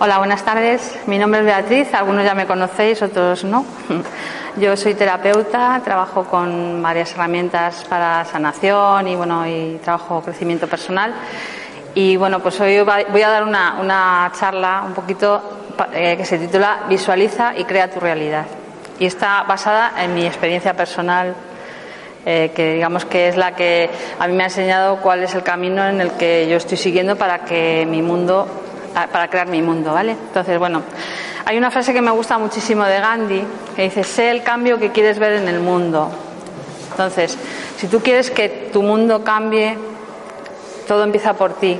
Hola, buenas tardes. Mi nombre es Beatriz, algunos ya me conocéis, otros no. Yo soy terapeuta, trabajo con varias herramientas para sanación y bueno, y trabajo crecimiento personal. Y bueno, pues hoy voy a dar una, una charla un poquito eh, que se titula Visualiza y crea tu realidad. Y está basada en mi experiencia personal, eh, que digamos que es la que a mí me ha enseñado cuál es el camino en el que yo estoy siguiendo para que mi mundo para crear mi mundo, ¿vale? Entonces, bueno, hay una frase que me gusta muchísimo de Gandhi que dice, sé el cambio que quieres ver en el mundo. Entonces, si tú quieres que tu mundo cambie, todo empieza por ti.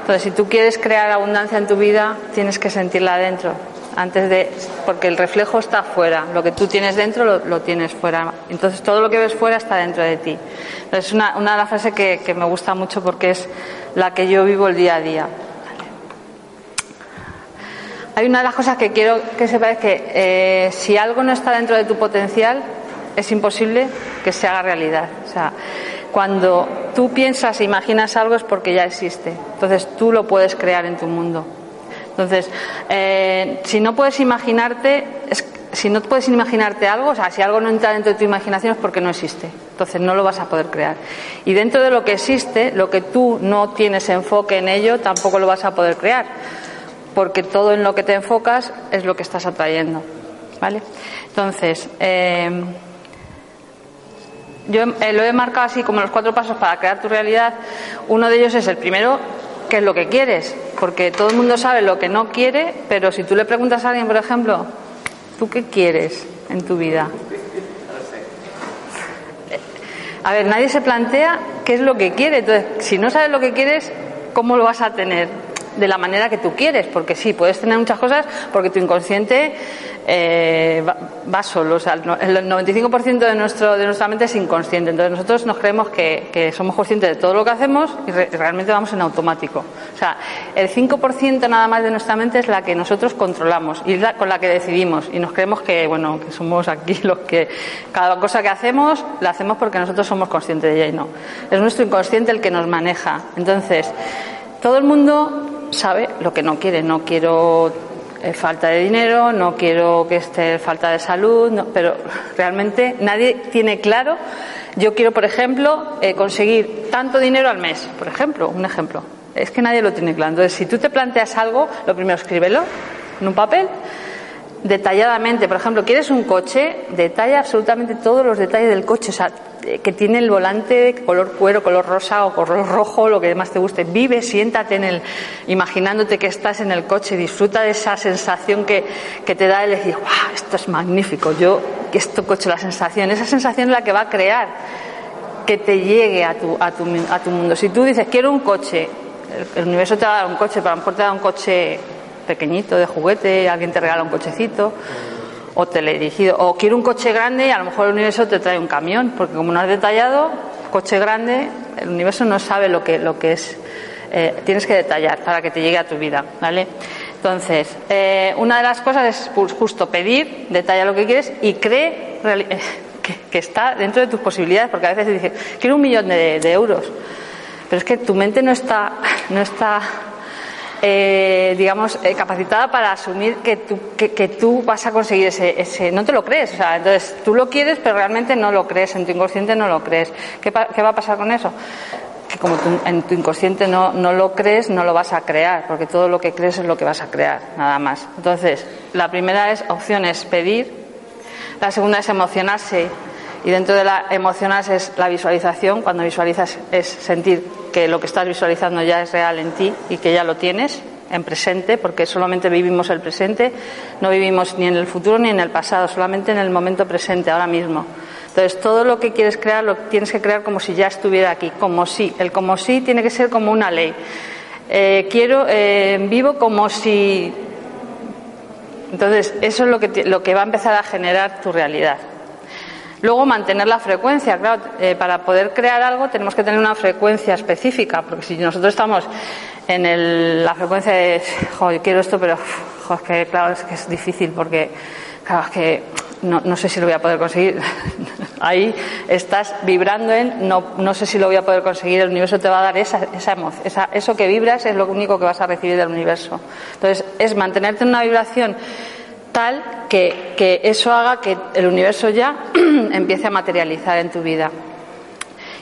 Entonces, si tú quieres crear abundancia en tu vida, tienes que sentirla dentro, antes de, porque el reflejo está fuera, lo que tú tienes dentro lo, tienes fuera. Entonces, todo lo que ves fuera está dentro de ti. Es una, una de las frases que, que me gusta mucho porque es la que yo vivo el día a día. Hay una de las cosas que quiero que sepas que eh, si algo no está dentro de tu potencial, es imposible que se haga realidad. O sea, cuando tú piensas e imaginas algo es porque ya existe. Entonces tú lo puedes crear en tu mundo. Entonces, eh, si no puedes imaginarte, si no puedes imaginarte algo, o sea, si algo no entra dentro de tu imaginación es porque no existe. Entonces no lo vas a poder crear. Y dentro de lo que existe, lo que tú no tienes enfoque en ello, tampoco lo vas a poder crear porque todo en lo que te enfocas es lo que estás atrayendo. ¿Vale? Entonces, eh, yo lo he marcado así como los cuatro pasos para crear tu realidad. Uno de ellos es el primero, que es lo que quieres, porque todo el mundo sabe lo que no quiere, pero si tú le preguntas a alguien, por ejemplo, ¿tú qué quieres en tu vida? A ver, nadie se plantea qué es lo que quiere. Entonces, si no sabes lo que quieres, ¿cómo lo vas a tener? de la manera que tú quieres, porque sí, puedes tener muchas cosas porque tu inconsciente eh, va, solo. O sea, el 95% de, nuestro, de nuestra mente es inconsciente. Entonces nosotros nos creemos que, somos conscientes de todo lo que hacemos y realmente vamos en automático. O sea, el 5% nada más de nuestra mente es la que nosotros controlamos y con la que decidimos. Y nos creemos que, bueno, que somos aquí los que cada cosa que hacemos la hacemos porque nosotros somos conscientes de ella y no. Es nuestro inconsciente el que nos maneja. Entonces, todo el mundo sabe lo que no quiere. No quiero eh, falta de dinero, no quiero que esté falta de salud, pero realmente nadie tiene claro. Yo quiero, por ejemplo, eh, conseguir tanto dinero al mes, por ejemplo, un ejemplo. Es que nadie lo tiene claro. Entonces, si tú te planteas algo, lo primero escríbelo en un papel detalladamente. Por ejemplo, quieres un coche, detalla absolutamente todos los detalles del coche, o sea, eh, que tiene el volante color cuero, color rosa o color rojo, lo que más te guste. Vive, siéntate en el, imaginándote que estás en el coche, disfruta de esa sensación que, que te da el decir, wow, esto es magnífico, yo, esto coche, la sensación, esa sensación es la que va a crear que te llegue a tu, a tu, a tu mundo. Si tú dices, quiero un coche, el, universo te va a dar un coche, pero a lo mejor te da un coche pequeñito de juguete, alguien te regala un cochecito o teledirigido. O quiero un coche grande y a lo mejor el universo te trae un camión, porque como no has detallado, coche grande, el universo no sabe lo que, lo que es. Eh, tienes que detallar para que te llegue a tu vida, ¿vale? Entonces, eh, una de las cosas es justo pedir, detalla lo que quieres y cree que, está dentro de tus posibilidades, porque a veces dices, quiero un millón de, de euros, pero es que tu mente no está, no está eh, digamos, eh, capacitada para asumir que tú, que, tú vas a conseguir ese, ese, No te lo crees, o sea, entonces tú lo quieres, pero realmente no lo crees, en tu inconsciente no lo crees. ¿Qué, qué va a pasar con eso? Que como tú, en tu inconsciente no, no lo crees, no lo vas a crear, porque todo lo que crees es lo que vas a crear, nada más. Entonces, la primera es opción es pedir, la segunda es emocionarse y dentro de la emocionarse es la visualización. Cuando visualizas es sentir que lo que estás visualizando ya es real en ti y que ya lo tienes en presente, porque solamente vivimos el presente, no vivimos ni en el futuro ni en el pasado, solamente en el momento presente, ahora mismo. Entonces, todo lo que quieres crear lo tienes que crear como si ya estuviera aquí, como si. El como si tiene que ser como una ley. Eh, quiero, eh, vivo como si. Entonces, eso es lo que, lo que va a empezar a generar tu realidad. Luego mantener la frecuencia, claro, eh, para poder crear algo tenemos que tener una frecuencia específica, porque si nosotros estamos en el, la frecuencia de, joder, quiero esto, pero, joder, que claro, es que es difícil porque, claro, es que no, no sé si lo voy a poder conseguir. Ahí estás vibrando en, no, no sé si lo voy a poder conseguir, el universo te va a dar esa, esa emoción, esa, eso que vibras es lo único que vas a recibir del universo. Entonces, es mantenerte en una vibración tal que, que eso haga que el universo ya empiece a materializar en tu vida.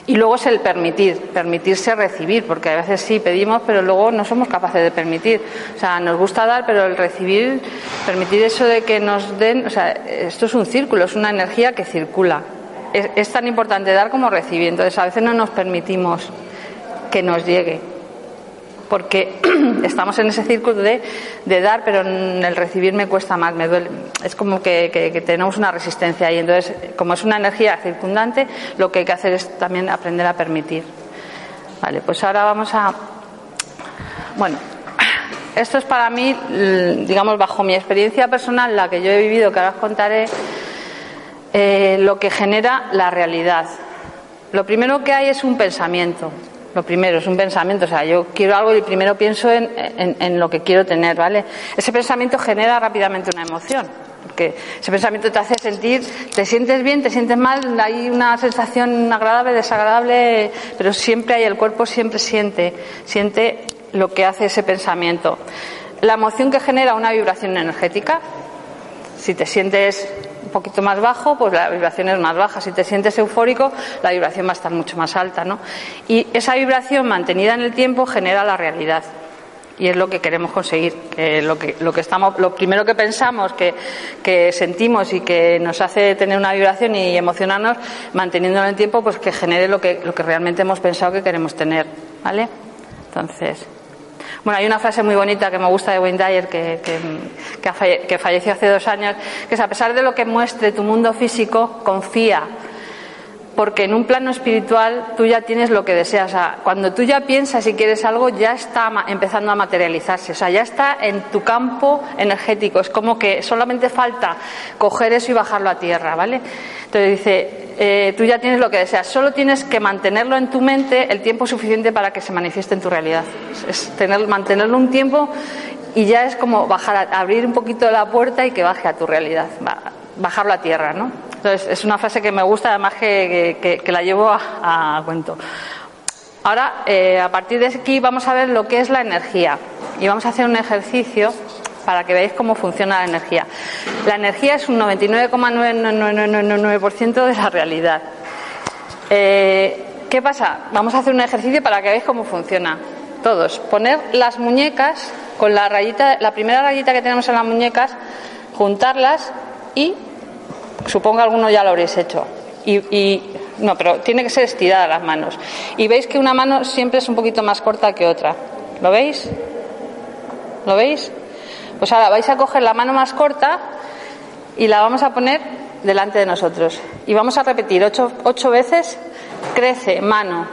Y luego es el permitir, permitirse recibir, porque a veces sí pedimos, pero luego no somos capaces de permitir. O sea, nos gusta dar, pero el recibir, permitir eso de que nos den, o sea, esto es un círculo, es una energía que circula. Es, es tan importante dar como recibir, entonces a veces no nos permitimos que nos llegue porque estamos en ese círculo de, de, dar, pero en el recibir me cuesta más, me duele. Es como que, tenemos una resistencia ahí. Entonces, como es una energía circundante, lo que hay que hacer es también aprender a permitir. Vale, pues ahora vamos a. Bueno, esto es para mí, digamos, bajo mi experiencia personal, la que yo he vivido, que ahora os contaré, eh, lo que genera la realidad. Lo primero que hay es un pensamiento. Lo primero es un pensamiento, o sea, yo quiero algo y primero pienso en, en, lo que quiero tener, ¿vale? Ese pensamiento genera rápidamente una emoción, porque ese pensamiento te hace sentir, te sientes bien, te sientes mal, hay una sensación agradable, desagradable, pero siempre hay, el cuerpo siempre siente, siente lo que hace ese pensamiento. La emoción que genera una vibración energética, si te sientes un poquito más bajo, pues la vibración es más baja. Si te sientes eufórico, la vibración va a estar mucho más alta, ¿no? Y esa vibración mantenida en el tiempo genera la realidad. Y es lo que queremos conseguir. Que lo, que, lo, que estamos, lo primero que pensamos, que, que sentimos y que nos hace tener una vibración y emocionarnos, manteniéndolo en el tiempo, pues que genere lo que, lo que realmente hemos pensado que queremos tener. ¿Vale? Entonces. Bueno, hay una frase muy bonita que me gusta de Wayne Dyer, que, que, que, falle, que, falleció hace dos años, que es a pesar de lo que muestre tu mundo físico, confía, porque en un plano espiritual tú ya tienes lo que deseas. O sea, cuando tú ya piensas y quieres algo, ya está empezando a materializarse, o sea, ya está en tu campo energético. Es como que solamente falta coger eso y bajarlo a tierra, ¿vale? Entonces dice, eh, tú ya tienes lo que deseas, solo tienes que mantenerlo en tu mente el tiempo suficiente para que se manifieste en tu realidad. Es tener, mantenerlo un tiempo y ya es como bajar, abrir un poquito la puerta y que baje a tu realidad, bajarlo a tierra, ¿no? Entonces es una frase que me gusta, además que, que, la llevo a, a cuento. Ahora, eh, a partir de aquí vamos a ver lo que es la energía y vamos a hacer un ejercicio para que veáis cómo funciona la energía. La energía es un 99,999% de la realidad. Eh, ¿Qué pasa? Vamos a hacer un ejercicio para que veáis cómo funciona. Todos. Poner las muñecas con la rayita, la primera rayita que tenemos en las muñecas, juntarlas y supongo que alguno ya lo habréis hecho. Y, y, no, pero tiene que ser estirada las manos. Y veis que una mano siempre es un poquito más corta que otra. ¿Lo veis? ¿Lo veis? Pues ahora vais a coger la mano más corta y la vamos a poner delante de nosotros. Y vamos a repetir ocho, ocho veces, crece mano,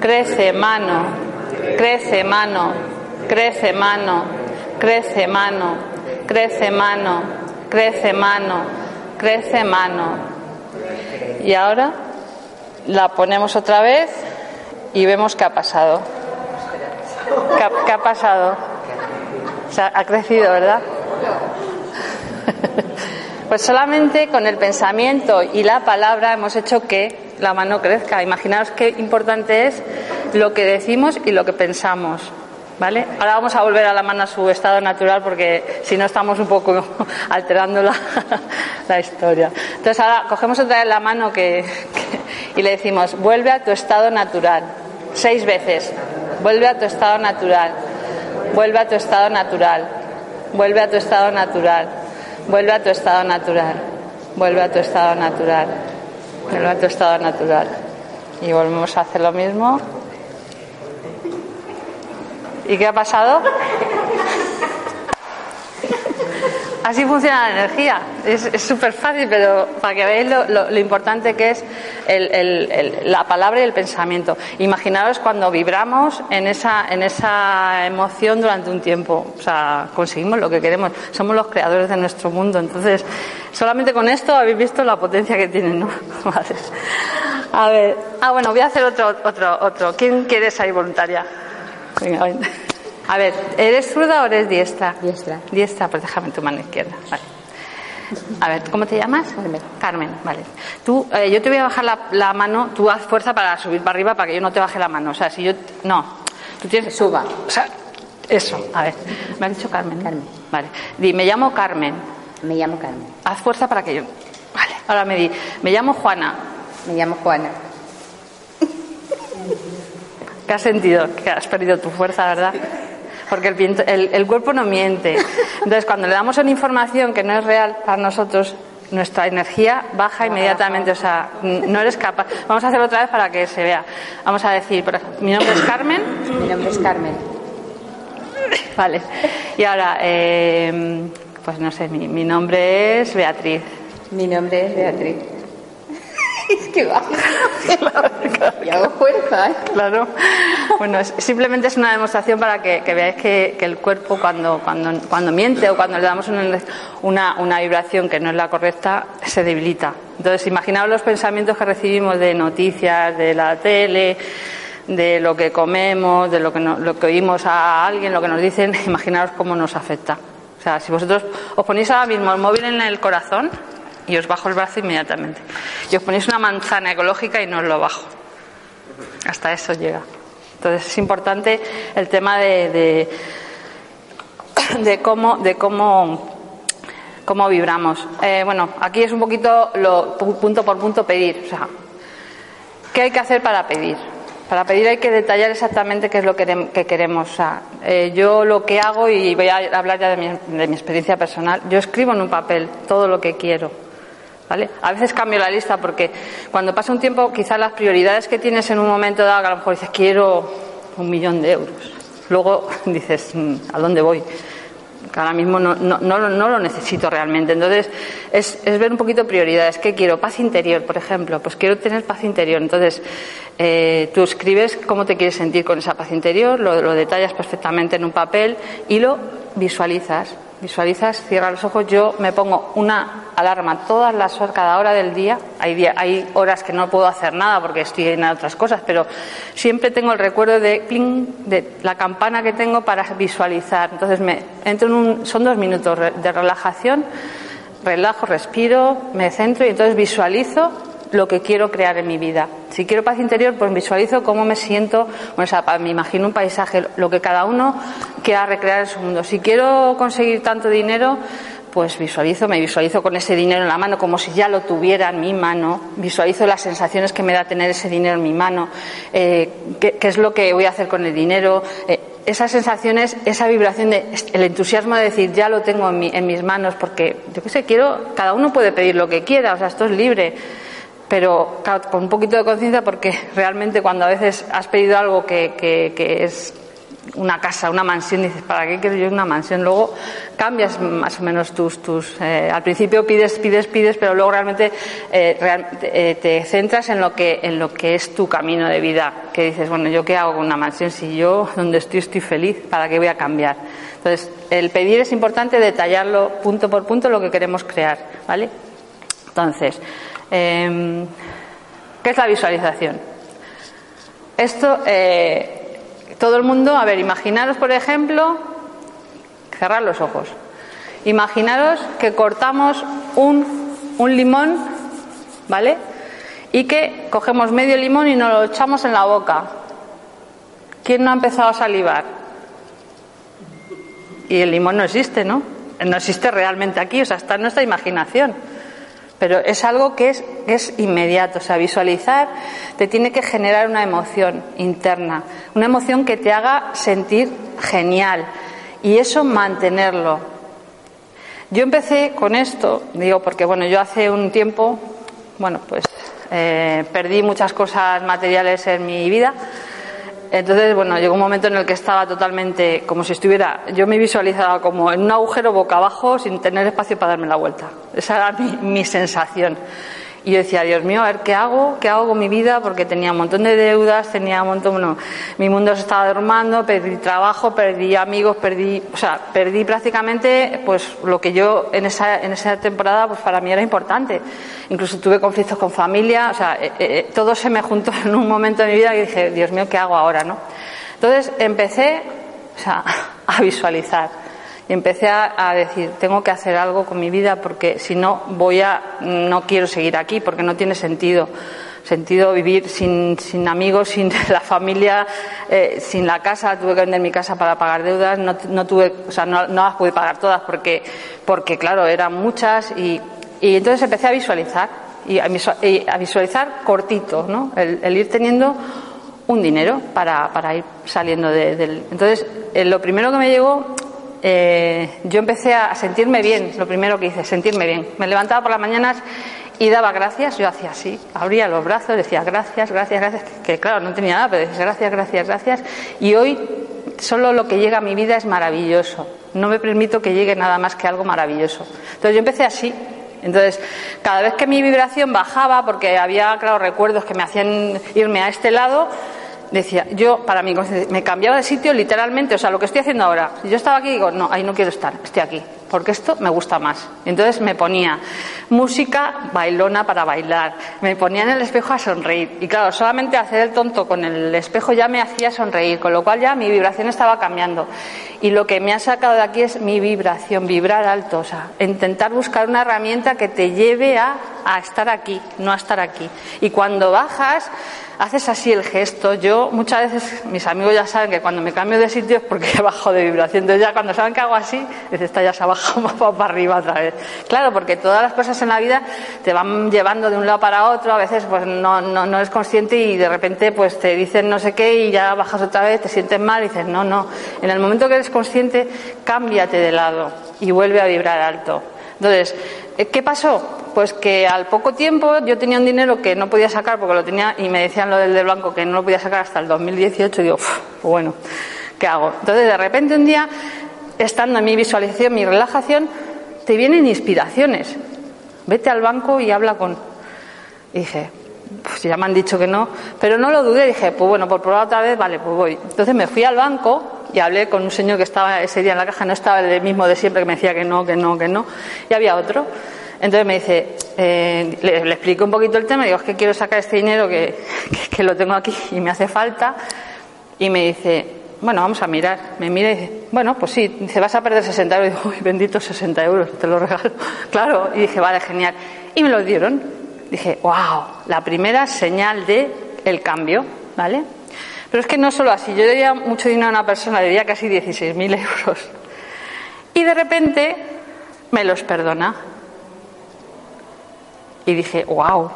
crece mano, crece mano, crece mano, crece mano, crece mano, crece mano, crece mano. Y ahora la ponemos otra vez y vemos qué ha pasado. ¿Qué ha, pasado? Ha crecido, ¿verdad? Pues solamente con el pensamiento y la palabra hemos hecho que la mano crezca. Imaginaos qué importante es lo que decimos y lo que pensamos. ¿Vale? Ahora vamos a volver a la mano a su estado natural porque si no estamos un poco alterando la, la historia. Entonces ahora cogemos otra vez la mano que, que, y le decimos, vuelve a tu estado natural. Seis veces. Vuelve a tu estado natural. Vuelve a tu estado natural. Vuelve a tu estado natural. Vuelve a tu estado natural. Vuelve a tu estado natural. Vuelve a tu estado natural. Y volvemos a hacer lo mismo. ¿Y qué ha pasado? Así funciona la energía. Es súper fácil, pero para que veáis lo, lo, importante que es la palabra y el pensamiento. Imaginaros cuando vibramos en esa, en esa emoción durante un tiempo. O sea, conseguimos lo que queremos. Somos los creadores de nuestro mundo. Entonces, solamente con esto habéis visto la potencia que tienen, ¿no? Vale. A ver. Ah, bueno, voy a hacer otro, otro, otro. ¿Quién quiere ser voluntaria? Venga. A ver, ¿eres zurda o eres diestra? Diestra. Diestra, pues déjame tu mano izquierda. Vale. A ver, ¿cómo te llamas? Carmen. Carmen, vale. Tú, eh, yo te voy a bajar la, la mano, tú haz fuerza para subir para arriba para que yo no te baje la mano. O sea, si yo. No. Tú tienes. Suba. O sea, eso. A ver. ¿Me has dicho Carmen? Carmen. Vale. Di, me llamo Carmen. Me llamo Carmen. Haz fuerza para que yo. Vale. Ahora me di, me llamo Juana. Me llamo Juana. ¿Qué has sentido? Que has perdido tu fuerza, ¿verdad? Porque el, viento- el- el cuerpo no miente. Entonces, cuando le damos una información que no es real para nosotros, nuestra energía baja inmediatamente. O sea, no eres capaz. Vamos a hacerlo otra vez para que se vea. Vamos a decir, por ejemplo, mi nombre es Carmen. Mi nombre es Carmen. Vale. Y ahora, eh, pues no sé, mi, mi nombre es Beatriz. Mi nombre es Beatriz. es que va. Y hago fuerza, ¿eh? Claro. Bueno, es- simplemente es una demostración para que, veáis que, el cuerpo cuando, cuando, cuando miente o cuando le damos una, una, una vibración que no es la correcta, se debilita. Entonces, imaginaos los pensamientos que recibimos de noticias, de la tele, de lo que comemos, de lo que, no- lo que oímos a alguien, lo que nos dicen, imaginaos cómo nos afecta. O sea, si vosotros os ponéis ahora mismo el móvil en el corazón y os bajo el brazo inmediatamente. Y os ponéis una manzana ecológica y no os lo bajo. Hasta eso llega. Entonces es importante el tema de, de, de cómo, de cómo, cómo vibramos. Eh, bueno, aquí es un poquito lo, pu- punto por punto pedir. O sea, ¿qué hay que hacer para pedir? Para pedir hay que detallar exactamente qué es lo que, querem- que queremos. Eh, yo lo que hago, y voy a hablar ya de mi, de mi experiencia personal, yo escribo en un papel todo lo que quiero. ¿Vale? A veces cambio la lista porque cuando pasa un tiempo, quizás las prioridades que tienes en un momento dado, a lo mejor dices, quiero un millón de euros. Luego dices, "Mm, ¿a dónde voy? Que ahora mismo no, no, no, no lo necesito realmente. Entonces, es, ver un poquito prioridades. ¿Qué quiero? Paz interior, por ejemplo. Pues quiero tener paz interior. Entonces, eh, tú escribes cómo te quieres sentir con esa paz interior, lo detallas perfectamente en un papel y lo visualizas. Visualizas, cierra los ojos. Yo me pongo una alarma todas las horas, cada hora del día. Hay, día- hay horas que no puedo hacer nada porque estoy en otras cosas, pero siempre tengo el recuerdo de, de la campana que tengo para visualizar. Entonces me entro en un, son dos minutos de relajación, relajo, respiro, me centro y entonces visualizo lo que quiero crear en mi vida. Si quiero paz interior, pues visualizo cómo me siento, bueno, o sea, me imagino un paisaje, lo que cada uno quiera recrear en su mundo. Si quiero conseguir tanto dinero, pues visualizo, me visualizo con ese dinero en la mano como si ya lo tuviera en mi mano, visualizo las sensaciones que me da tener ese dinero en mi mano, eh, qué, qué es lo que voy a hacer con el dinero, eh, esas sensaciones, esa vibración de el entusiasmo de decir ya lo tengo en, mi- en mis manos, porque yo qué sé, quiero, cada uno puede pedir lo que quiera, o sea, esto es libre, pero con un poquito de conciencia porque realmente cuando a veces has pedido algo que, que- que es una casa, una mansión, dices, ¿para qué quiero yo una mansión? Luego cambias más o menos tus... tus eh, al principio pides, pides, pides, pero luego realmente eh, eh, te centras en lo, que, en lo que es tu camino de vida. Que dices, bueno, ¿yo qué hago con una mansión? Si yo donde estoy estoy feliz, ¿para qué voy a cambiar? Entonces, el pedir es importante detallarlo punto por punto lo que queremos crear, ¿vale? Entonces, eh, ¿qué es la visualización? Esto, eh, todo el mundo, a ver, imaginaros, por ejemplo, cerrar los ojos. Imaginaros que cortamos un, un limón, ¿vale? Y que cogemos medio limón y nos lo echamos en la boca. ¿Quién no ha empezado a salivar? Y el limón no existe, ¿no? No existe realmente aquí, o sea, está en nuestra imaginación. Pero es algo que es, es inmediato, o sea, visualizar te tiene que generar una emoción interna, una emoción que te haga sentir genial y eso mantenerlo. Yo empecé con esto, digo, porque bueno, yo hace un tiempo, bueno, pues eh, perdí muchas cosas materiales en mi vida. Entonces, bueno, llegó un momento en el que estaba totalmente como si estuviera, yo me visualizaba como en un agujero boca abajo sin tener espacio para darme la vuelta. Esa era mi, mi sensación. Y yo decía, Dios mío, a ver qué hago, qué hago con mi vida, porque tenía un montón de deudas, tenía un montón, bueno, mi mundo se estaba derrumbando, perdí trabajo, perdí amigos, perdí, o sea, perdí prácticamente, pues, lo que yo en esa, en esa temporada, pues para mí era importante. Incluso tuve conflictos con familia, o sea, eh, eh, todo se me juntó en un momento de mi vida y dije, Dios mío, ¿qué hago ahora, no? Entonces empecé, o sea, a visualizar. Y empecé a, decir, tengo que hacer algo con mi vida porque si no voy a, no quiero seguir aquí porque no tiene sentido sentido vivir sin, sin amigos, sin la familia, eh, sin la casa. Tuve que vender mi casa para pagar deudas. No, no tuve, o sea, no, las pude pagar todas porque, porque claro, eran muchas. Y, y entonces empecé a visualizar y a, visualizar cortito, ¿no? El, ir teniendo un dinero para, para ir saliendo de, del. Entonces, eh, lo primero que me llegó eh, yo empecé a sentirme bien, lo primero que hice, sentirme bien. Me levantaba por las mañanas y daba gracias, yo hacía así, abría los brazos, decía gracias, gracias, gracias, que claro, no tenía nada, pero decía gracias, gracias, gracias, y hoy solo lo que llega a mi vida es maravilloso, no me permito que llegue nada más que algo maravilloso. Entonces yo empecé así, entonces cada vez que mi vibración bajaba, porque había, claro, recuerdos que me hacían irme a este lado, decía, yo para mí me cambiaba de sitio literalmente, o sea, lo que estoy haciendo ahora. Yo estaba aquí digo, no, ahí no quiero estar, estoy aquí, porque esto me gusta más. Entonces me ponía música bailona para bailar, me ponía en el espejo a sonreír. Y claro, solamente hacer el tonto con el espejo ya me hacía sonreír, con lo cual ya mi vibración estaba cambiando. Y lo que me ha sacado de aquí es mi vibración, vibrar alto, o sea, intentar buscar una herramienta que te lleve a, a estar aquí, no a estar aquí. Y cuando bajas, haces así el gesto. Yo muchas veces, mis amigos ya saben que cuando me cambio de sitio es porque he bajado de vibración. Entonces ya cuando saben que hago así, dice, esta ya se ha para arriba otra vez. Claro, porque todas las cosas en la vida te van llevando de un lado para otro, a veces pues no, no, no eres consciente y de repente pues te dicen no sé qué y ya bajas otra vez, te sientes mal y dices, no, no. En el momento que eres consciente, cámbiate de lado y vuelve a vibrar alto. Entonces, ¿qué pasó? Pues que al poco tiempo yo tenía un dinero que no podía sacar porque lo tenía y me decían lo del de blanco que no lo podía sacar hasta el 2018 y digo, bueno, ¿qué hago? Entonces de repente un día, estando en mi visualización, mi relajación, te vienen inspiraciones. Vete al banco y habla con... Dije, pues ya me han dicho que no, pero no lo dudé, dije, pues bueno, por probar otra vez, vale, pues voy. Entonces me fui al banco y hablé con un señor que estaba ese día en la caja, no estaba el mismo de siempre que me decía que no, que no, que no, y había otro. Entonces me dice, eh, le, le, explico un poquito el tema, digo, es que quiero sacar este dinero que, que, lo tengo aquí y me hace falta. Y me dice, bueno, vamos a mirar. Me mira y dice, bueno, pues sí, dice, vas a perder 60 euros. Y digo, uy, bendito 60 euros, te lo regalo. claro, y dije, vale, genial. Y me lo dieron. Dije, wow, la primera señal de el cambio, ¿vale? Pero es que no solo así, yo diría mucho dinero a una persona, diría casi 16.000 euros. Y de repente me los perdona. Y dije, wow.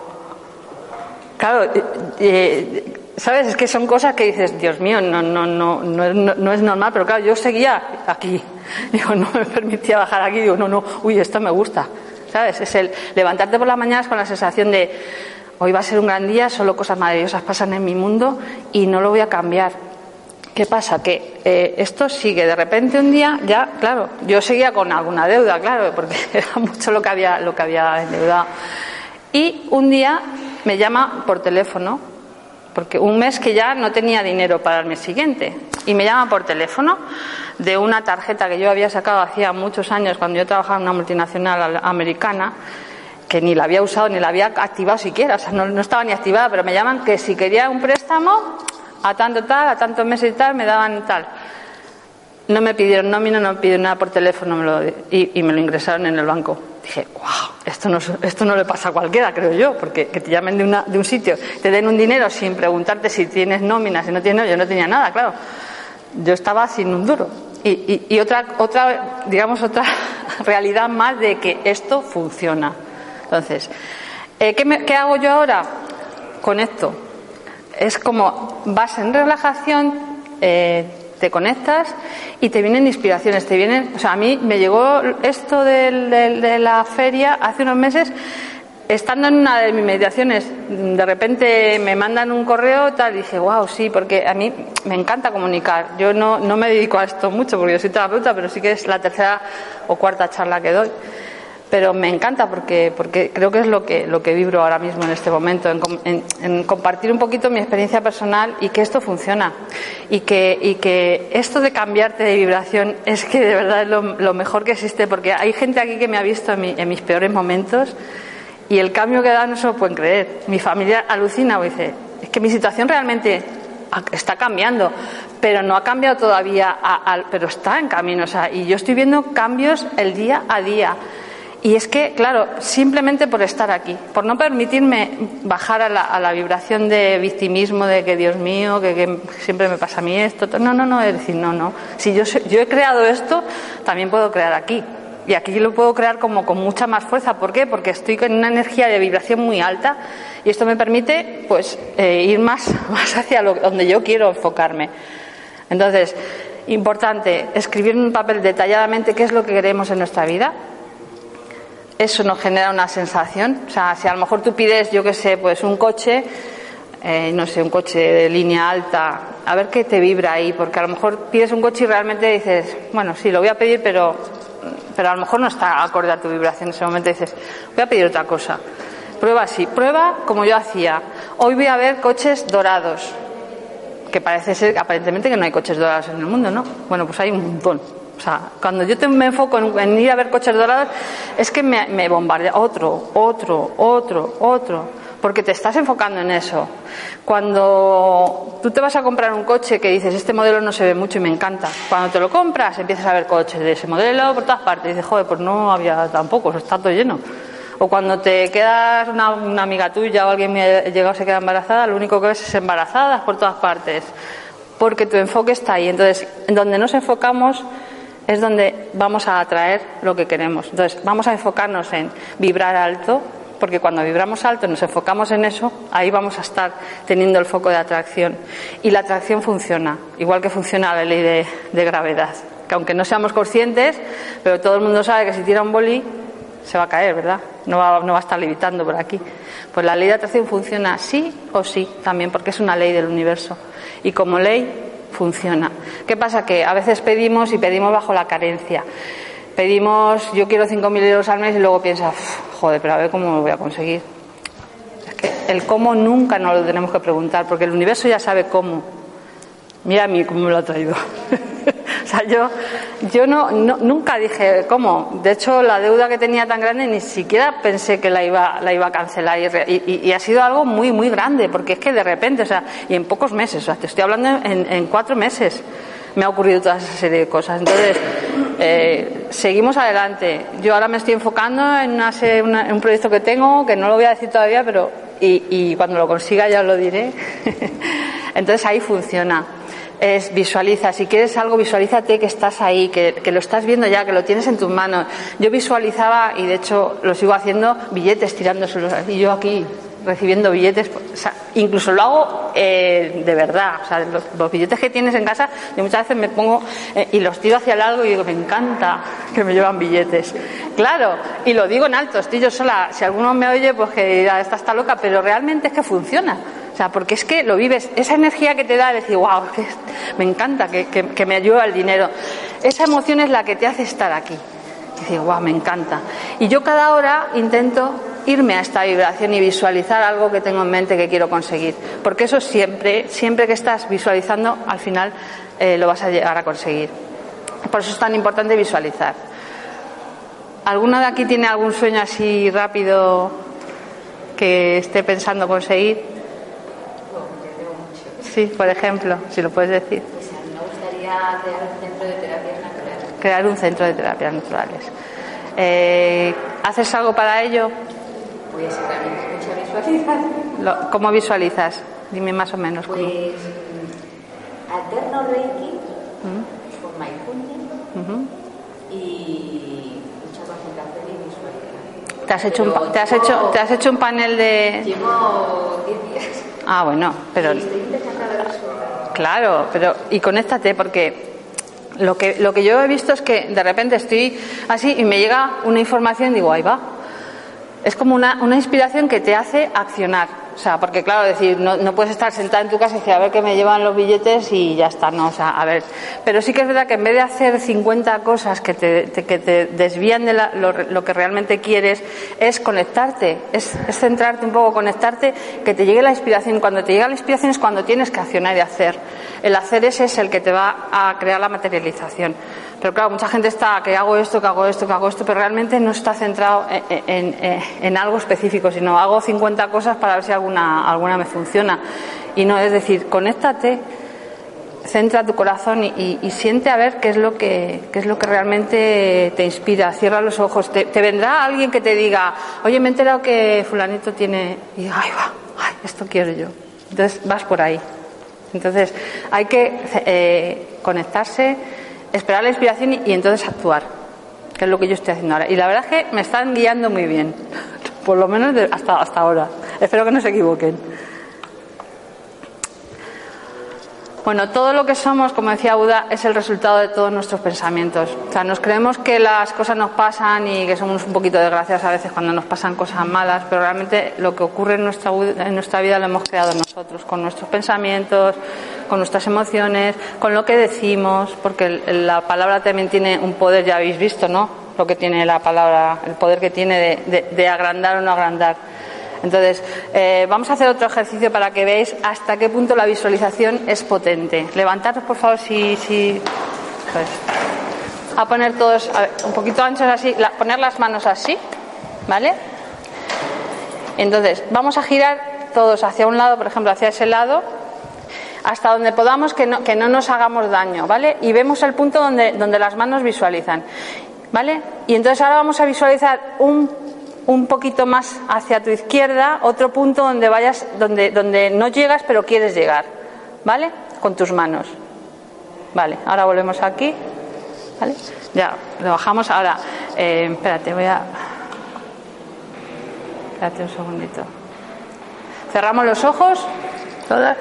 Claro, eh, eh, ¿sabes? Es que son cosas que dices, Dios mío, no, no, no, no, es normal, pero claro, yo seguía aquí. Digo, no me permitía bajar aquí, digo, no, no, uy, esto me gusta. ¿Sabes? Es el levantarte por las mañanas con la sensación de, hoy va a ser un gran día, solo cosas maravillosas pasan en mi mundo y no lo voy a cambiar. ¿Qué pasa? Que eh, esto sigue. De repente un día ya, claro, yo seguía con alguna deuda, claro, porque era mucho lo que había, lo que había endeudado. Y un día me llama por teléfono, porque un mes que ya no tenía dinero para el mes siguiente, y me llama por teléfono de una tarjeta que yo había sacado hacía muchos años cuando yo trabajaba en una multinacional americana, que ni la había usado ni la había activado siquiera, o sea, no, estaba ni activada, pero me llaman que si quería un préstamo a tanto tal, a tantos meses y tal, me daban tal. No me pidieron nómina, no me pidieron nada por teléfono y, y, me lo ingresaron en el banco. Dije, wow, esto no, esto no le pasa a cualquiera, creo yo, porque que te llamen de, una, de un sitio, te den un dinero sin preguntarte si tienes nómina, si no tienes, yo no tenía nada, claro. Yo estaba sin un duro. Y, otra, otra, digamos, otra realidad más de que esto funciona. Entonces, eh, ¿qué, me, ¿qué hago yo ahora con esto? Es como vas en relajación, eh, te conectas y te vienen inspiraciones, te vienen, o sea, a mí me llegó esto de, de, de la feria hace unos meses, estando en una de mis meditaciones, de repente me mandan un correo tal, y dije, wow, sí, porque a mí me encanta comunicar. Yo no, no me dedico a esto mucho porque yo soy terapeuta, pero sí que es la tercera o cuarta charla que doy pero me encanta porque, porque creo que es lo que, lo que vibro ahora mismo en este momento, en, en, en, compartir un poquito mi experiencia personal y que esto funciona. Y que, esto de cambiarte de vibración es que de verdad es lo, mejor que existe, porque hay gente aquí que me ha visto en, mi, en mis peores momentos y el cambio que da no se lo pueden creer. Mi familia alucina o dice, es que mi situación realmente está cambiando, pero no ha cambiado todavía, pero está en camino. O sea, y yo estoy viendo cambios el día a día. Y es que, claro, simplemente por estar aquí, por no permitirme bajar a la, vibración de victimismo, de que Dios mío, que, siempre me pasa a mí esto. No, no, no, es decir, no, no. Si yo, yo he creado esto, también puedo crear aquí. Y aquí lo puedo crear como con mucha más fuerza. ¿Por qué? Porque estoy con una energía de vibración muy alta y esto me permite, pues, eh, ir más, más hacia lo, donde yo quiero enfocarme. Entonces, importante, escribir en un papel detalladamente qué es lo que queremos en nuestra vida, eso nos genera una sensación. O sea, si a lo mejor tú pides, yo qué sé, pues un coche, eh, no sé, un coche de línea alta, a ver qué te vibra ahí, porque a lo mejor pides un coche y realmente dices, bueno, sí, lo voy a pedir, pero, pero a lo mejor no está acorde a tu vibración en ese momento, dices, voy a pedir otra cosa. Prueba así, prueba como yo hacía. Hoy voy a ver coches dorados, que parece ser aparentemente que no hay coches dorados en el mundo, ¿no? Bueno, pues hay un montón. O sea, cuando yo me enfoco en, ir a ver coches dorados, es que me, bombardea otro, otro, otro, otro, porque te estás enfocando en eso. Cuando tú te vas a comprar un coche que dices, este modelo no se ve mucho y me encanta, cuando te lo compras empiezas a ver coches de ese modelo por todas partes y dices, joder, pues no había tampoco, está todo lleno. O cuando te quedas una, amiga tuya o alguien llegado se queda embarazada, lo único que ves es embarazadas por todas partes, porque tu enfoque está ahí. Entonces, en donde nos enfocamos es donde vamos a atraer lo que queremos. Entonces, vamos a enfocarnos en vibrar alto, porque cuando vibramos alto nos enfocamos en eso, ahí vamos a estar teniendo el foco de atracción. Y la atracción funciona, igual que funciona la ley de, gravedad. Que aunque no seamos conscientes, pero todo el mundo sabe que si tira un boli, se va a caer, ¿verdad? No va, no va a estar levitando por aquí. Pues la ley de atracción funciona sí o sí también, porque es una ley del universo. Y como ley funciona. ¿Qué pasa? Que a veces pedimos y pedimos bajo la carencia. Pedimos, yo quiero 5.000 euros al mes y luego piensas, joder, pero a ver cómo lo voy a conseguir. Es que el cómo nunca nos lo tenemos que preguntar, porque el universo ya sabe cómo. Mira a mí cómo me lo ha traído. o sea, yo, yo no, nunca dije cómo. De hecho, la deuda que tenía tan grande ni siquiera pensé que la iba, la iba a cancelar. Y, ha sido algo muy, muy grande, porque es que de repente, o sea, y en pocos meses, o sea, te estoy hablando en, cuatro meses, me ha ocurrido toda esa serie de cosas. Entonces, eh, seguimos adelante. Yo ahora me estoy enfocando en, en un proyecto que tengo, que no lo voy a decir todavía, pero y, y cuando lo consiga ya lo diré. Entonces ahí funciona es visualiza. Si quieres algo, visualízate que estás ahí, que, lo estás viendo ya, que lo tienes en tus manos. Yo visualizaba, y de hecho lo sigo haciendo, billetes tirándoselos. Y yo aquí recibiendo billetes, incluso lo hago eh, de verdad. O sea, los, billetes que tienes en casa, yo muchas veces me pongo eh, y los tiro hacia el algo y digo, me encanta que me llevan billetes. Claro, y lo digo en alto, estoy yo sola. Si alguno me oye, pues que dirá, esta está loca, pero realmente es que funciona. Porque es que lo vives, esa energía que te da, decir, wow, me encanta que, me ayuda el dinero. Esa emoción es la que te hace estar aquí. Decir, wow, me encanta. Y yo cada hora intento irme a esta vibración y visualizar algo que tengo en mente que quiero conseguir. Porque eso siempre, siempre que estás visualizando, al final eh, lo vas a llegar a conseguir. Por eso es tan importante visualizar. ¿Alguno de aquí tiene algún sueño así rápido que esté pensando conseguir? Sí, por ejemplo, si lo puedes decir. me gustaría crear un centro de terapias naturales. Crear un centro de terapias naturales. Eh, ¿Haces algo para ello? Pues también mucha visualización. ¿Cómo visualizas? Dime más o menos. Pues mm, alterno Reiki ¿Mm? con mindfulness y mucha concentración y visualización. ¿Te has, hecho un, te, has hecho, ¿Te has hecho un panel de...? Llevo 10 días. Ah, bueno, pero... Claro, pero... Y conéctate porque lo que, lo que yo he visto es que de repente estoy así y me llega una información y digo, ahí va. Es como una, una inspiración que te hace accionar. O sea, porque claro, decir, no, no, puedes estar sentada en tu casa y decir, a ver qué me llevan los billetes y ya está, no, o sea, a ver. Pero sí que es verdad que en vez de hacer 50 cosas que te, que te desvían de lo, que realmente quieres, es conectarte, es, es, centrarte un poco, conectarte, que te llegue la inspiración. Cuando te llega la inspiración es cuando tienes que accionar y hacer. El hacer ese es el que te va a crear la materialización. Pero claro, mucha gente está que hago esto, que hago esto, que hago esto, pero realmente no está centrado en, algo específico, sino hago 50 cosas para ver si alguna, alguna me funciona. Y no, es decir, conéctate centra tu corazón y, siente a ver qué es lo que qué es lo que realmente te inspira. Cierra los ojos. Te, vendrá alguien que te diga, oye, me he enterado que fulanito tiene y ay va, ay, esto quiero yo. Entonces vas por ahí. Entonces hay que eh, conectarse, esperar la inspiración y, entonces actuar, que es lo que yo estoy haciendo ahora. Y la verdad es que me están guiando muy bien, por lo menos hasta hasta ahora. Espero que no se equivoquen. Bueno, todo lo que somos, como decía Buda, es el resultado de todos nuestros pensamientos. O sea, nos creemos que las cosas nos pasan y que somos un poquito desgraciados a veces cuando nos pasan cosas malas, pero realmente lo que ocurre en nuestra, en nuestra vida lo hemos creado nosotros, con nuestros pensamientos, con nuestras emociones, con lo que decimos, porque la palabra también tiene un poder, ya habéis visto, ¿no? Lo que tiene la palabra, el poder que tiene de, de agrandar o no agrandar. Entonces, eh, vamos a hacer otro ejercicio para que veáis hasta qué punto la visualización es potente. Levantaros, por favor, si. a poner todos un poquito anchos así, poner las manos así, ¿vale? Entonces, vamos a girar todos hacia un lado, por ejemplo, hacia ese lado, hasta donde podamos que no, que no nos hagamos daño, ¿vale? Y vemos el punto donde, donde las manos visualizan, ¿vale? Y entonces ahora vamos a visualizar un un poquito más hacia tu izquierda, otro punto donde vayas, donde, donde no llegas pero quieres llegar, ¿vale? Con tus manos. Vale, ahora volvemos aquí, ¿vale? Ya, lo bajamos. Ahora, eh, espérate, voy a. Espérate un segundito. Cerramos los ojos, todas.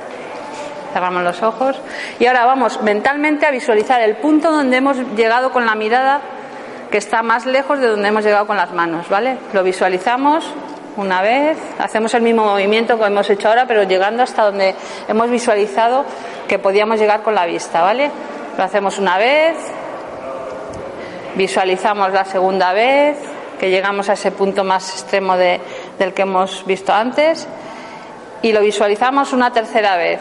Cerramos los ojos. Y ahora vamos mentalmente a visualizar el punto donde hemos llegado con la mirada que está más lejos de donde hemos llegado con las manos, ¿vale? Lo visualizamos una vez, hacemos el mismo movimiento que hemos hecho ahora, pero llegando hasta donde hemos visualizado que podíamos llegar con la vista, ¿vale? Lo hacemos una vez, visualizamos la segunda vez, que llegamos a ese punto más extremo de, del que hemos visto antes, y lo visualizamos una tercera vez.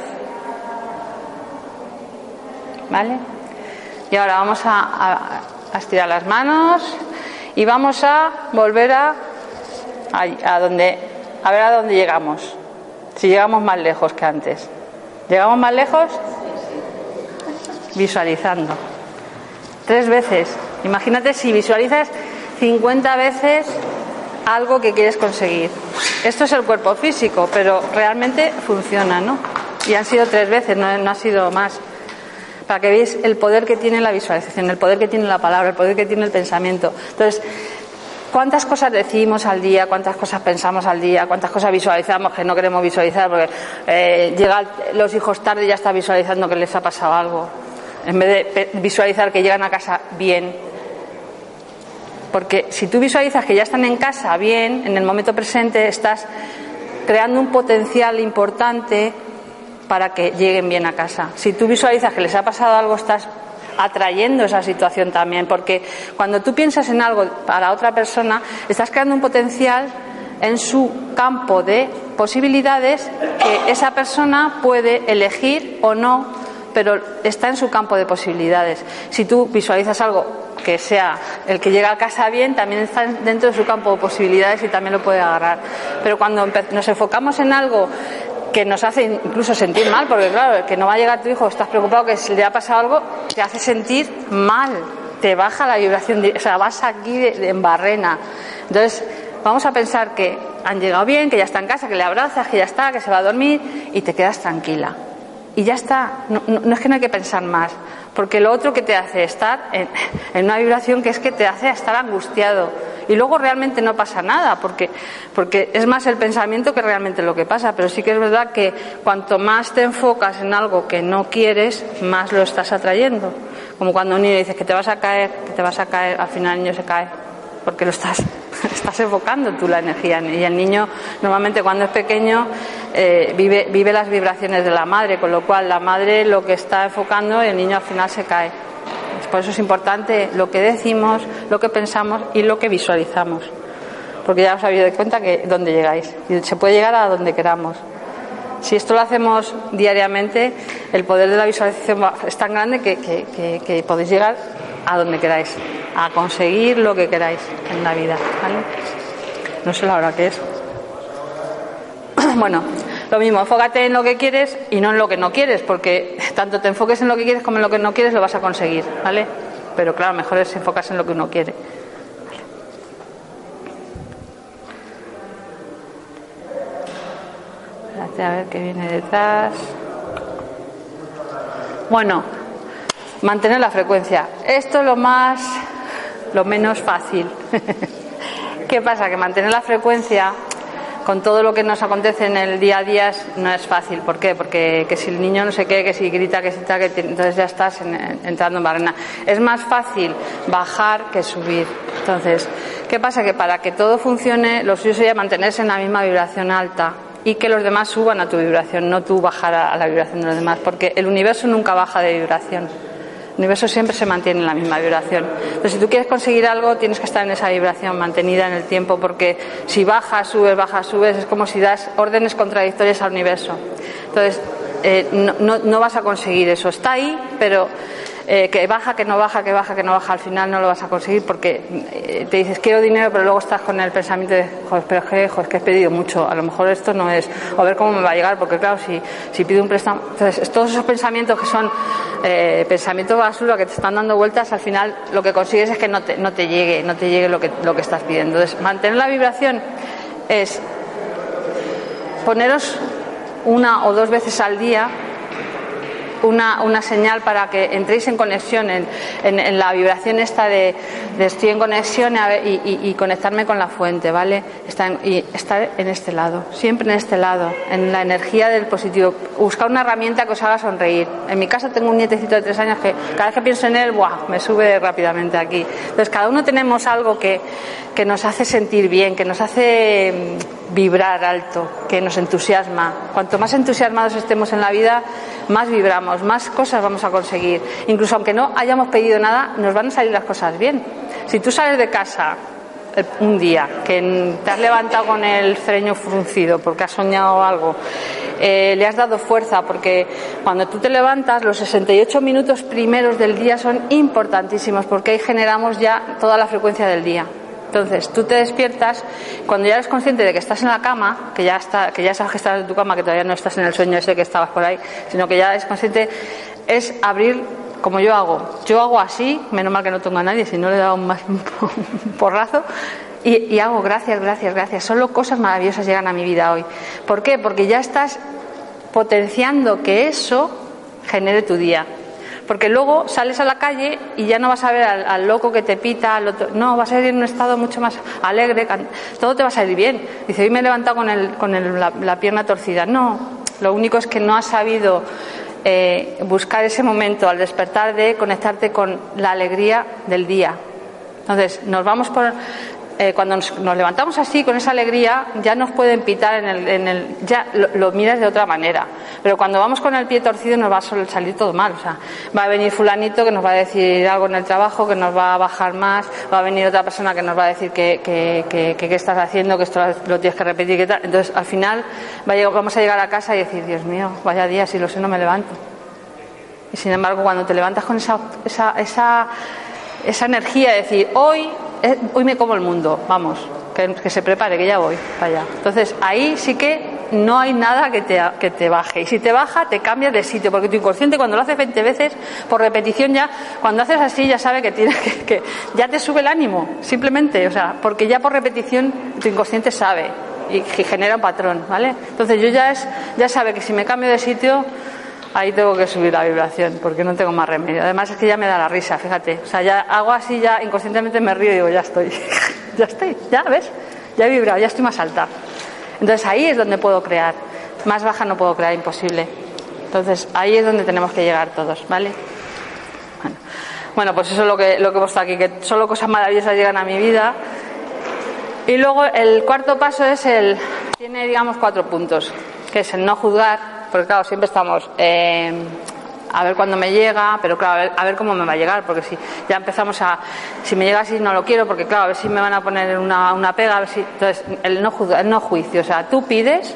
¿Vale? Y ahora vamos a a estirar las manos y vamos a volver a, a, donde, a ver a dónde llegamos. Si llegamos más lejos que antes. ¿Llegamos más lejos? Visualizando. Tres veces. Imagínate si visualizas 50 veces algo que quieres conseguir. Esto es el cuerpo físico, pero realmente funciona, ¿no? Y han sido tres veces, no ha sido más para que veáis el poder que tiene la visualización, el poder que tiene la palabra, el poder que tiene el pensamiento. Entonces, ¿Cuántas cosas decimos al día? ¿Cuántas cosas pensamos al día? ¿Cuántas cosas visualizamos que no queremos visualizar? Porque eh, llegan los hijos tarde y ya está visualizando que les ha pasado algo. En vez de visualizar que llegan a casa bien. Porque si tú visualizas que ya están en casa bien, en el momento presente, estás creando un potencial importante para que lleguen bien a casa. Si tú visualizas que les ha pasado algo, estás atrayendo esa situación también, porque cuando tú piensas en algo para otra persona, estás creando un potencial en su campo de posibilidades que esa persona puede elegir o no, pero está en su campo de posibilidades. Si tú visualizas algo que sea el que llega a casa bien, también está dentro de su campo de posibilidades y también lo puede agarrar. Pero cuando nos enfocamos en algo que nos hace incluso sentir mal, porque claro, que no va a llegar tu hijo, estás preocupado que si le ha pasado algo, te hace sentir mal, te baja la vibración, o sea, vas aquí en barrena. Entonces, vamos a pensar que han llegado bien, que ya está en casa, que le abrazas, que ya está, que se va a dormir y te quedas tranquila. Y ya está, no, es que no hay que pensar más, porque lo otro que te hace estar en, una vibración que es que te hace estar angustiado. Y luego realmente no pasa nada, porque, porque es más el pensamiento que realmente lo que pasa, pero sí que es verdad que cuanto más te enfocas en algo que no quieres, más lo estás atrayendo. Como cuando un niño dice que te vas a caer, que te vas a caer, al final el niño se cae, porque lo estás, estás enfocando tú la energía. Y el niño normalmente cuando es pequeño eh, vive, vive las vibraciones de la madre, con lo cual la madre lo que está enfocando el niño al final se cae. Por eso es importante lo que decimos, lo que pensamos y lo que visualizamos. Porque ya os habéis dado cuenta que dónde llegáis. Y se puede llegar a donde queramos. Si esto lo hacemos diariamente, el poder de la visualización es tan grande que, podéis llegar a donde queráis, a conseguir lo que queráis en la vida. No sé la hora que es. Bueno, Lo mismo, enfócate en lo que quieres y no en lo que no quieres, porque tanto te enfoques en lo que quieres como en lo que no quieres lo vas a conseguir, ¿vale? Pero claro, mejor es enfocarse en lo que uno quiere. A ver qué viene detrás. Bueno, mantener la frecuencia. Esto es lo más, lo menos fácil. ¿Qué pasa? Que mantener la frecuencia con todo lo que nos acontece en el día a día no es fácil. ¿Por qué? Porque que si el niño no se qué, que si grita, que si está, que entonces ya estás entrando en barrena. Es más fácil bajar que subir. Entonces, ¿qué pasa? Que para que todo funcione, lo suyo sería mantenerse en la misma vibración alta y que los demás suban a tu vibración, no tú bajar a la vibración de los demás, porque el universo nunca baja de vibración. Universo siempre se mantiene en la misma vibración. Entonces, si tú quieres conseguir algo, tienes que estar en esa vibración mantenida en el tiempo, porque si bajas, subes, bajas, subes, es como si das órdenes contradictorias al universo. Entonces, eh, no vas a conseguir eso. Está ahí, pero eh, que baja, que no baja, que baja, que no baja, al final no lo vas a conseguir porque eh, te dices quiero dinero, pero luego estás con el pensamiento de, joder, pero es que, joder, que he pedido mucho, a lo mejor esto no es, o a ver cómo me va a llegar, porque claro, si, si pido un préstamo, entonces todos esos pensamientos que son eh, pensamientos basura que te están dando vueltas, al final lo que consigues es que no te, no te llegue, no te llegue lo que, lo que estás pidiendo. Entonces, mantener la vibración es poneros una o dos veces al día una, una señal para que entréis en conexión, en, en, la vibración esta de, estoy en conexión y, conectarme con la fuente, ¿vale? Estar y estar en este lado, siempre en este lado, en la energía del positivo. Buscar una herramienta que os haga sonreír. En mi casa tengo un nietecito de tres años que cada vez que pienso en él, ¡buah! me sube rápidamente aquí. Entonces, cada uno tenemos algo que, que nos hace sentir bien, que nos hace mm, vibrar alto, que nos entusiasma. Cuanto más entusiasmados estemos en la vida, más vibramos, más cosas vamos a conseguir. Incluso aunque no hayamos pedido nada, nos van a salir las cosas bien. Si tú sales de casa eh, un día que te has levantado con el freño fruncido porque has soñado algo, eh, le has dado fuerza porque cuando tú te levantas los 68 minutos primeros del día son importantísimos porque ahí generamos ya toda la frecuencia del día. Entonces, tú te despiertas, cuando ya eres consciente de que estás en la cama, que ya, está, que ya sabes que estás en tu cama, que todavía no estás en el sueño ese que estabas por ahí, sino que ya eres consciente, es abrir como yo hago. Yo hago así, menos mal que no tengo a nadie, si no le he dado un, porrazo, y, y, hago gracias, gracias, gracias. Solo cosas maravillosas llegan a mi vida hoy. ¿Por qué? Porque ya estás potenciando que eso genere tu día porque luego sales a la calle y ya no vas a ver al, loco que te pita, al otro, no, vas a ir en un estado mucho más alegre, todo te va a salir bien. Dice, hoy me he levantado con, el, con la, pierna torcida. No, lo único es que no has sabido eh, buscar ese momento al despertar de conectarte con la alegría del día. Entonces, nos vamos por eh, cuando nos, levantamos así, con esa alegría, ya nos pueden pitar en el. En el ya lo, miras de otra manera. Pero cuando vamos con el pie torcido, nos va a salir todo mal. O sea, va a venir Fulanito que nos va a decir algo en el trabajo, que nos va a bajar más, va a venir otra persona que nos va a decir que, que, estás haciendo, que esto lo tienes que repetir, que tal. Entonces, al final, vamos a llegar a casa y decir, Dios mío, vaya día, si lo sé, no me levanto. Y sin embargo, cuando te levantas con esa, esa, esa, esa energía de decir, hoy eh, hoy me como el mundo, vamos, que, se prepare, que ya voy allá. Entonces ahí sí que no hay nada que te, que te baje. Y si te baja, te cambias de sitio, porque tu inconsciente cuando lo haces 20 veces, por repetición ya, cuando haces así ya sabe que, tienes que, que ya te sube el ánimo, simplemente, o sea, porque ya por repetición tu inconsciente sabe y, genera un patrón, ¿vale? Entonces yo ya es, ya sabe que si me cambio de sitio, ahí tengo que subir la vibración porque no tengo más remedio. Además es que ya me da la risa, fíjate. O sea, ya hago así, ya inconscientemente me río y digo, ya estoy, ya estoy, ya ves, ya he vibrado, ya estoy más alta. Entonces ahí es donde puedo crear. Más baja no puedo crear, imposible. Entonces ahí es donde tenemos que llegar todos, ¿vale? Bueno, bueno pues eso es lo que, lo que he puesto aquí, que solo cosas maravillosas llegan a mi vida. Y luego el cuarto paso es el, tiene digamos cuatro puntos, que es el no juzgar, porque claro, siempre estamos eh, a ver cuándo me llega, pero claro, a ver, cómo me va a llegar, porque si ya empezamos a, si me llega así no lo quiero, porque claro, a ver si me van a poner una, una pega, a ver si, entonces el no, el no juicio, o sea, tú pides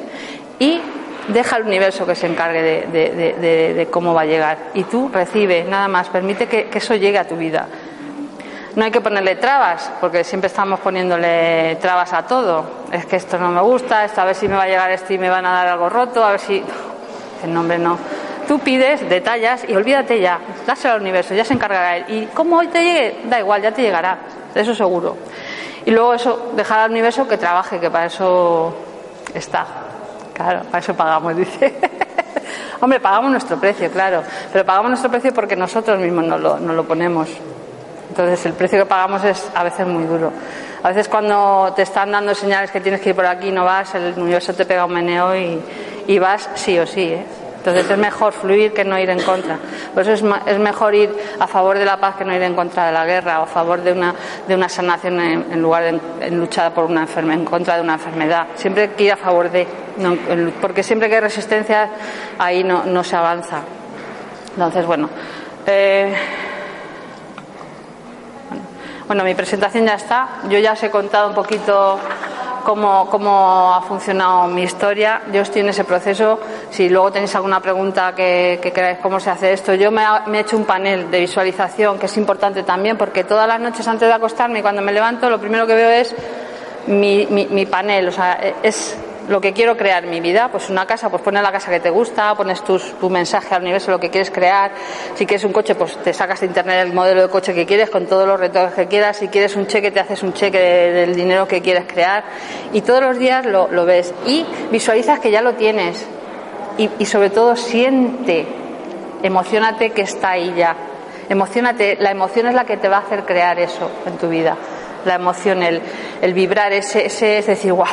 y deja al universo que se encargue de, cómo va a llegar y tú recibe, nada más, permite que, que eso llegue a tu vida. No hay que ponerle trabas, porque siempre estamos poniéndole trabas a todo. es que esto no me gusta, esto a ver si me va a llegar esto y me van a dar algo roto, a ver si... El nombre no. Tú pides, detallas y olvídate ya, dáselo al universo, ya se encargará él. Y como hoy te llegue, da igual, ya te llegará, eso seguro. Y luego eso, dejar al universo que trabaje, que para eso está. Claro, para eso pagamos, dice. Hombre, pagamos nuestro precio, claro, pero pagamos nuestro precio porque nosotros mismos nos lo, nos lo ponemos. Entonces el precio que pagamos es a veces muy duro. A veces cuando te están dando señales que tienes que ir por aquí y no vas, el universo te pega un meneo y, y vas sí o sí. ¿eh? Entonces es mejor fluir que no ir en contra. Por eso es, es, mejor ir a favor de la paz que no ir en contra de la guerra o a favor de una, de una sanación en, en lugar de en luchar por una enfermedad, en contra de una enfermedad. Siempre hay que ir a favor de, no, porque siempre que hay resistencia ahí no, no se avanza. Entonces, bueno. Eh, bueno, mi presentación ya está. Yo ya os he contado un poquito cómo, cómo ha funcionado mi historia. Yo estoy en ese proceso. Si luego tenéis alguna pregunta que, que queráis cómo se hace esto, yo me, ha, he hecho un panel de visualización que es importante también porque todas las noches antes de acostarme y cuando me levanto lo primero que veo es mi, mi, mi panel. O sea, es lo que quiero crear en mi vida, pues una casa, pues pones la casa que te gusta, pones tus, tu mensaje al universo, lo que quieres crear. Si quieres un coche, pues te sacas de internet el modelo de coche que quieres con todos los retoques que quieras. Si quieres un cheque, te haces un cheque de, del dinero que quieres crear. Y todos los días lo, lo ves. Y visualizas que ya lo tienes. Y, y sobre todo siente, emocionate que está ahí ya. Emocionate, la emoción es la que te va a hacer crear eso en tu vida. La emoción, el, el vibrar, ese, ese es decir, wow,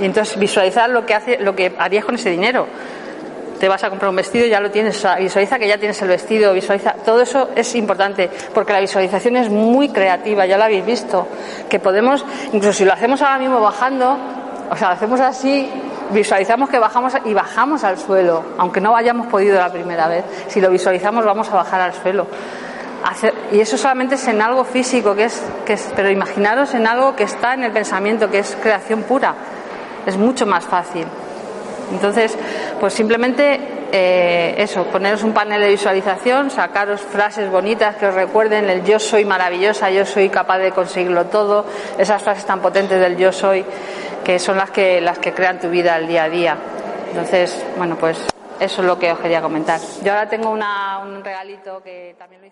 y entonces visualizar lo que, hace, lo que harías con ese dinero. Te vas a comprar un vestido y ya lo tienes. Visualiza que ya tienes el vestido, visualiza. Todo eso es importante porque la visualización es muy creativa, ya lo habéis visto. Que podemos, incluso si lo hacemos ahora mismo bajando, o sea, lo hacemos así, visualizamos que bajamos y bajamos al suelo, aunque no hayamos podido la primera vez. Si lo visualizamos, vamos a bajar al suelo. Y eso solamente es en algo físico, que es, que es, pero imaginaros en algo que está en el pensamiento, que es creación pura es mucho más fácil. Entonces, pues simplemente eh, eso, poneros un panel de visualización, sacaros frases bonitas que os recuerden el yo soy maravillosa, yo soy capaz de conseguirlo todo, esas frases tan potentes del yo soy, que son las que, las que crean tu vida al día a día. Entonces, bueno, pues eso es lo que os quería comentar. Yo ahora tengo una, un regalito que también.